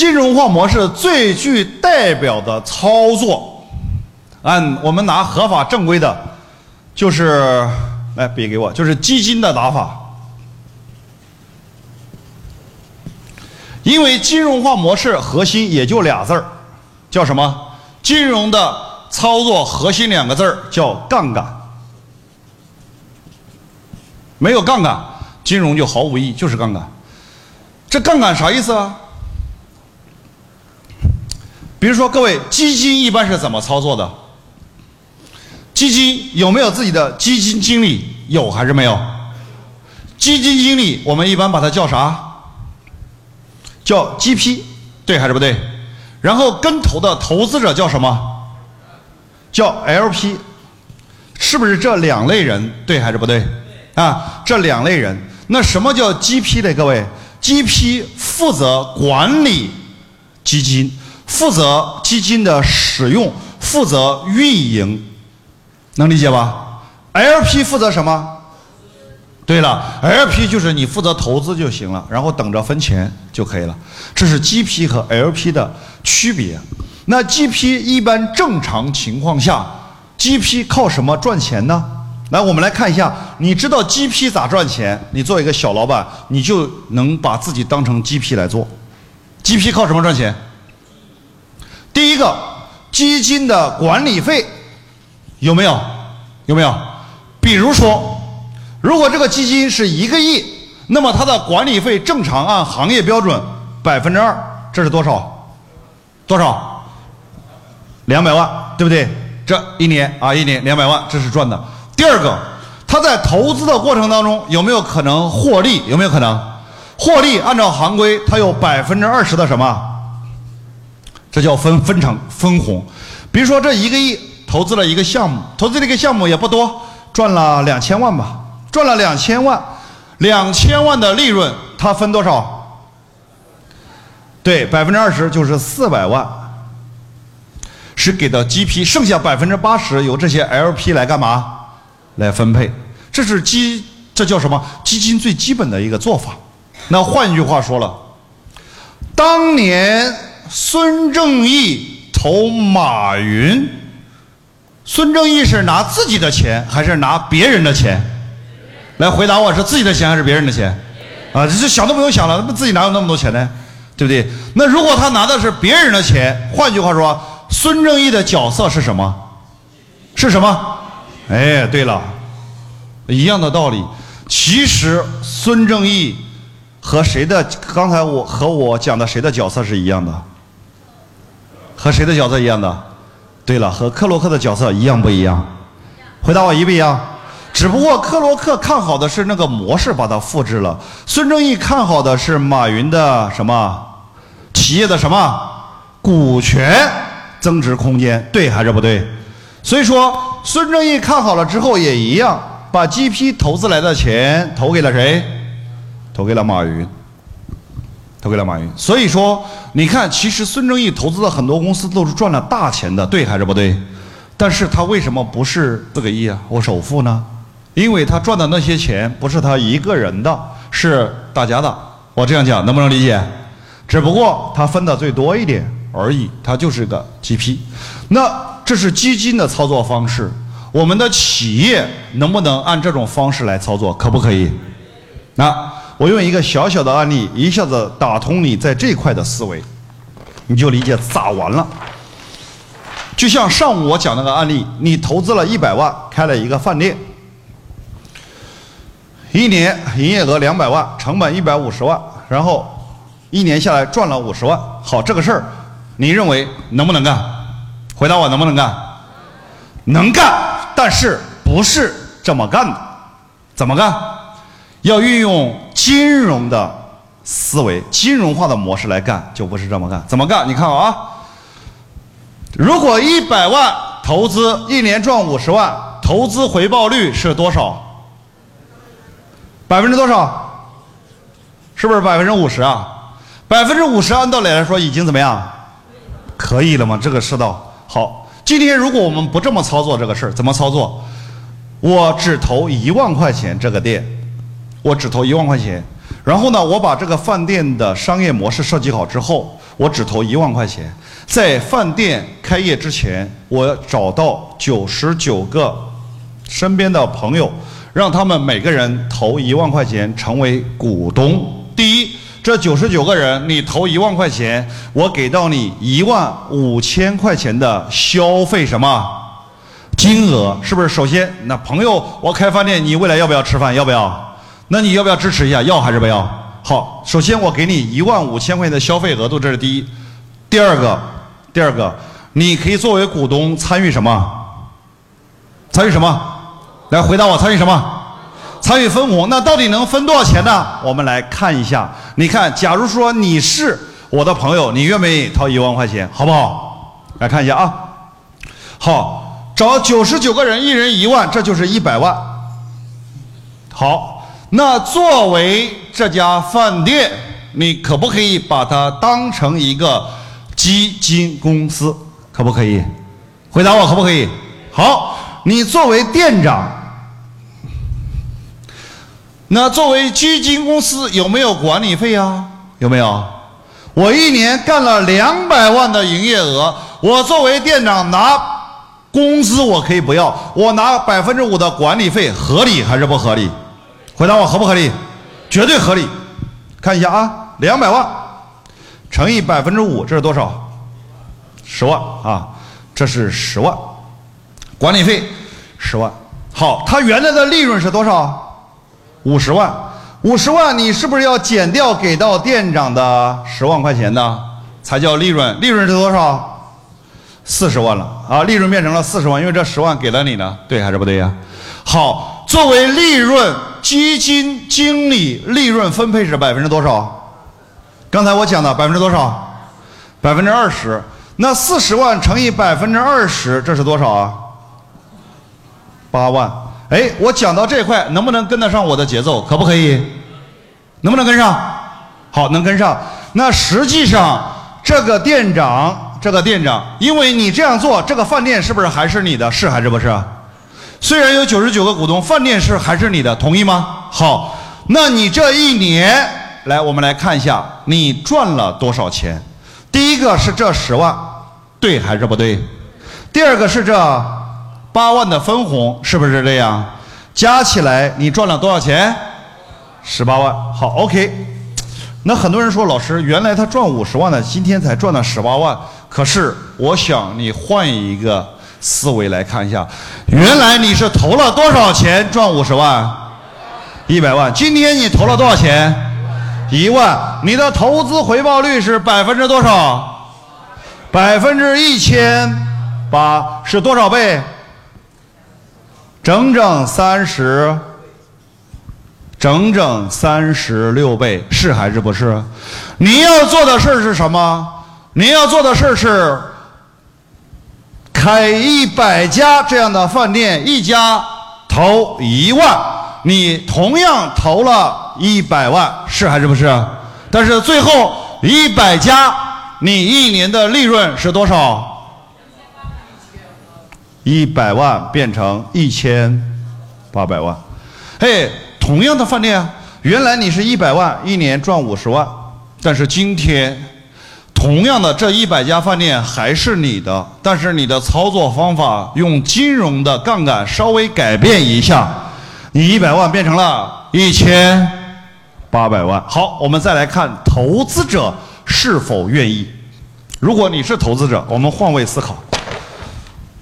金融化模式最具代表的操作，按我们拿合法正规的，就是来笔给我，就是基金的打法。因为金融化模式核心也就俩字儿，叫什么？金融的操作核心两个字儿叫杠杆。没有杠杆，金融就毫无意义，就是杠杆。这杠杆啥意思啊？比如说，各位，基金一般是怎么操作的？基金有没有自己的基金经理？有还是没有？基金经理我们一般把它叫啥？叫 GP，对还是不对？然后跟投的投资者叫什么？叫 LP，是不是这两类人？对还是不对？啊，这两类人，那什么叫 GP 呢？各位，GP 负责管理基金，负责基金的使用，负责运营，能理解吧？LP 负责什么？对了，LP 就是你负责投资就行了，然后等着分钱就可以了。这是 GP 和 LP 的区别。那 GP 一般正常情况下，GP 靠什么赚钱呢？来，我们来看一下，你知道 GP 咋赚钱？你做一个小老板，你就能把自己当成 GP 来做。GP 靠什么赚钱？第一个，基金的管理费有没有？有没有？比如说。如果这个基金是一个亿，那么它的管理费正常按行业标准百分之二，这是多少？多少？两百万，对不对？这一年啊，一年两百万，这是赚的。第二个，他在投资的过程当中有没有可能获利？有没有可能获利？按照行规，它有百分之二十的什么？这叫分分成分红。比如说这一个亿投资了一个项目，投资这个项目也不多，赚了两千万吧。赚了两千万，两千万的利润，他分多少？对，百分之二十就是四百万，是给的 GP，剩下百分之八十由这些 LP 来干嘛？来分配。这是基，这叫什么？基金最基本的一个做法。那换句话说了，当年孙正义投马云，孙正义是拿自己的钱还是拿别人的钱？来回答我是自己的钱还是别人的钱？啊，这想都不用想了，那自己哪有那么多钱呢？对不对？那如果他拿的是别人的钱，换句话说，孙正义的角色是什么？是什么？哎，对了，一样的道理。其实孙正义和谁的？刚才我和我讲的谁的角色是一样的？和谁的角色一样的？对了，和克洛克的角色一样不一样？回答我一不一样？只不过克洛克看好的是那个模式，把它复制了。孙正义看好的是马云的什么企业的什么股权增值空间，对还是不对？所以说，孙正义看好了之后也一样，把 GP 投资来的钱投给了谁？投给了马云，投给了马云。所以说，你看，其实孙正义投资的很多公司都是赚了大钱的，对还是不对？但是他为什么不是四个亿啊？我首富呢？因为他赚的那些钱不是他一个人的，是大家的。我这样讲能不能理解？只不过他分的最多一点而已，他就是个 GP。那这是基金的操作方式，我们的企业能不能按这种方式来操作？可不可以？那我用一个小小的案例，一下子打通你在这块的思维，你就理解咋玩了。就像上午我讲那个案例，你投资了一百万，开了一个饭店。一年营业额两百万，成本一百五十万，然后一年下来赚了五十万。好，这个事儿，你认为能不能干？回答我，能不能干？能干，但是不是这么干的？怎么干？要运用金融的思维、金融化的模式来干，就不是这么干。怎么干？你看啊，如果一百万投资，一年赚五十万，投资回报率是多少？百分之多少？是不是百分之五十啊？百分之五十按道理来说已经怎么样？可以了吗？这个世道好。今天如果我们不这么操作这个事儿，怎么操作？我只投一万块钱这个店，我只投一万块钱。然后呢，我把这个饭店的商业模式设计好之后，我只投一万块钱。在饭店开业之前，我找到九十九个身边的朋友，让他们每个人投一万块钱成为股东。第一，这九十九个人，你投一万块钱，我给到你一万五千块钱的消费什么金额？是不是？首先，那朋友，我开饭店，你未来要不要吃饭？要不要？那你要不要支持一下？要还是不要？好，首先我给你一万五千块钱的消费额度，这是第一。第二个，第二个，你可以作为股东参与什么？参与什么？来回答我，参与什么？参与分红。那到底能分多少钱呢？我们来看一下。你看，假如说你是我的朋友，你愿不愿意掏一万块钱？好不好？来看一下啊。好，找九十九个人，一人一万，这就是一百万。好，那作为这家饭店，你可不可以把它当成一个基金公司？可不可以？回答我，可不可以？好，你作为店长，那作为基金公司有没有管理费啊？有没有？我一年干了两百万的营业额，我作为店长拿工资我可以不要，我拿百分之五的管理费合理还是不合理？回答我合不合理？绝对合理。看一下啊，两百万乘以百分之五，这是多少？十万啊，这是十万，管理费十万。好，它原来的利润是多少？五十万，五十万，你是不是要减掉给到店长的十万块钱呢？才叫利润？利润是多少？四十万了啊！利润变成了四十万，因为这十万给了你呢，对还是不对呀？好，作为利润，基金经理利润分配是百分之多少？刚才我讲的百分之多少？百分之二十。那四十万乘以百分之二十，这是多少啊？八万。哎，我讲到这块，能不能跟得上我的节奏？可不可以？能不能跟上？好，能跟上。那实际上，这个店长，这个店长，因为你这样做，这个饭店是不是还是你的？是还是不是？虽然有九十九个股东，饭店是还是你的，同意吗？好，那你这一年来，我们来看一下，你赚了多少钱？第一个是这十万，对还是不对？第二个是这八万的分红，是不是这样？加起来你赚了多少钱？十八万。好，OK。那很多人说，老师，原来他赚五十万的，今天才赚了十八万。可是，我想你换一个思维来看一下，原来你是投了多少钱赚五十万？一百万。今天你投了多少钱？一万。你的投资回报率是百分之多少？百分之一千八，是多少倍？整整三十，整整三十六倍，是还是不是？你要做的事儿是什么？你要做的事儿是开一百家这样的饭店，一家投一万，你同样投了一百万，是还是不是？但是最后一百家，你一年的利润是多少？一百万变成一千八百万，嘿，同样的饭店啊，原来你是一百万，一年赚五十万，但是今天，同样的这一百家饭店还是你的，但是你的操作方法用金融的杠杆稍微改变一下，你一百万变成了一千八百万。好，我们再来看投资者是否愿意。如果你是投资者，我们换位思考。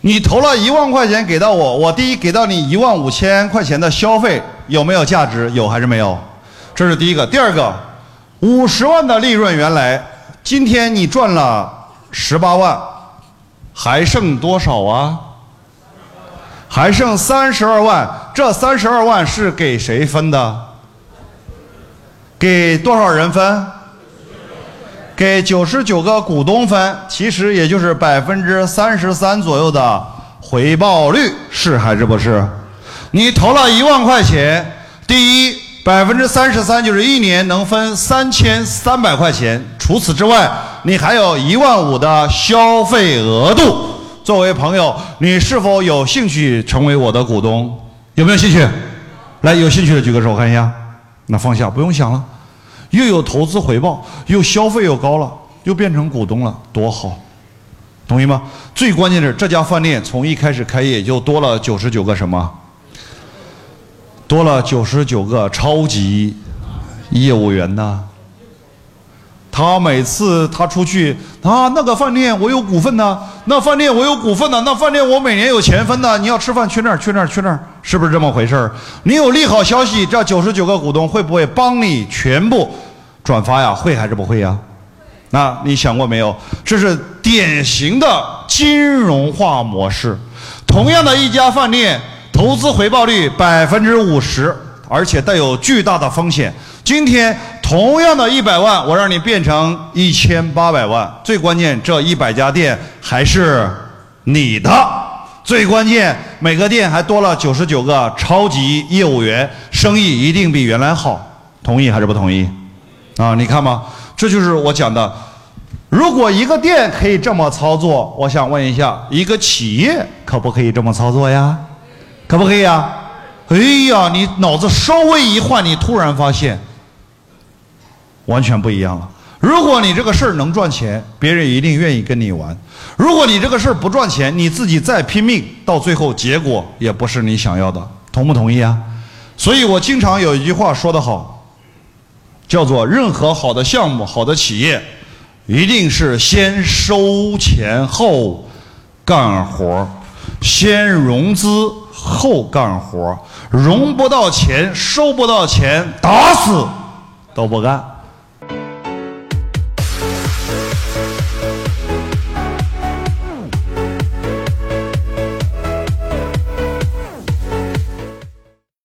你投了一万块钱给到我，我第一给到你一万五千块钱的消费有没有价值？有还是没有？这是第一个。第二个，五十万的利润原来，今天你赚了十八万，还剩多少啊？还剩三十二万。这三十二万是给谁分的？给多少人分？给九十九个股东分，其实也就是百分之三十三左右的回报率，是还是不是？你投了一万块钱，第一百分之三十三就是一年能分三千三百块钱，除此之外，你还有一万五的消费额度。作为朋友，你是否有兴趣成为我的股东？有没有兴趣？来，有兴趣的举个手，我看一下。那放下，不用想了。又有投资回报，又消费又高了，又变成股东了，多好，同意吗？最关键是，这家饭店从一开始开业就多了九十九个什么？多了九十九个超级业务员呢。他每次他出去啊，那个饭店我有股份呢，那饭店我有股份呢，那饭店我每年有钱分呢。你要吃饭去那儿去那儿去那儿，是不是这么回事儿？你有利好消息，这九十九个股东会不会帮你全部转发呀？会还是不会呀？那你想过没有？这是典型的金融化模式。同样的一家饭店，投资回报率百分之五十，而且带有巨大的风险。今天。同样的一百万，我让你变成一千八百万。最关键，这一百家店还是你的。最关键，每个店还多了九十九个超级业务员，生意一定比原来好。同意还是不同意？啊，你看吧？这就是我讲的。如果一个店可以这么操作，我想问一下，一个企业可不可以这么操作呀？可不可以呀？哎呀，你脑子稍微一换，你突然发现。完全不一样了。如果你这个事儿能赚钱，别人一定愿意跟你玩；如果你这个事儿不赚钱，你自己再拼命，到最后结果也不是你想要的。同不同意啊？所以我经常有一句话说得好，叫做“任何好的项目、好的企业，一定是先收钱后干活先融资后干活融不到钱、收不到钱，打死都不干。”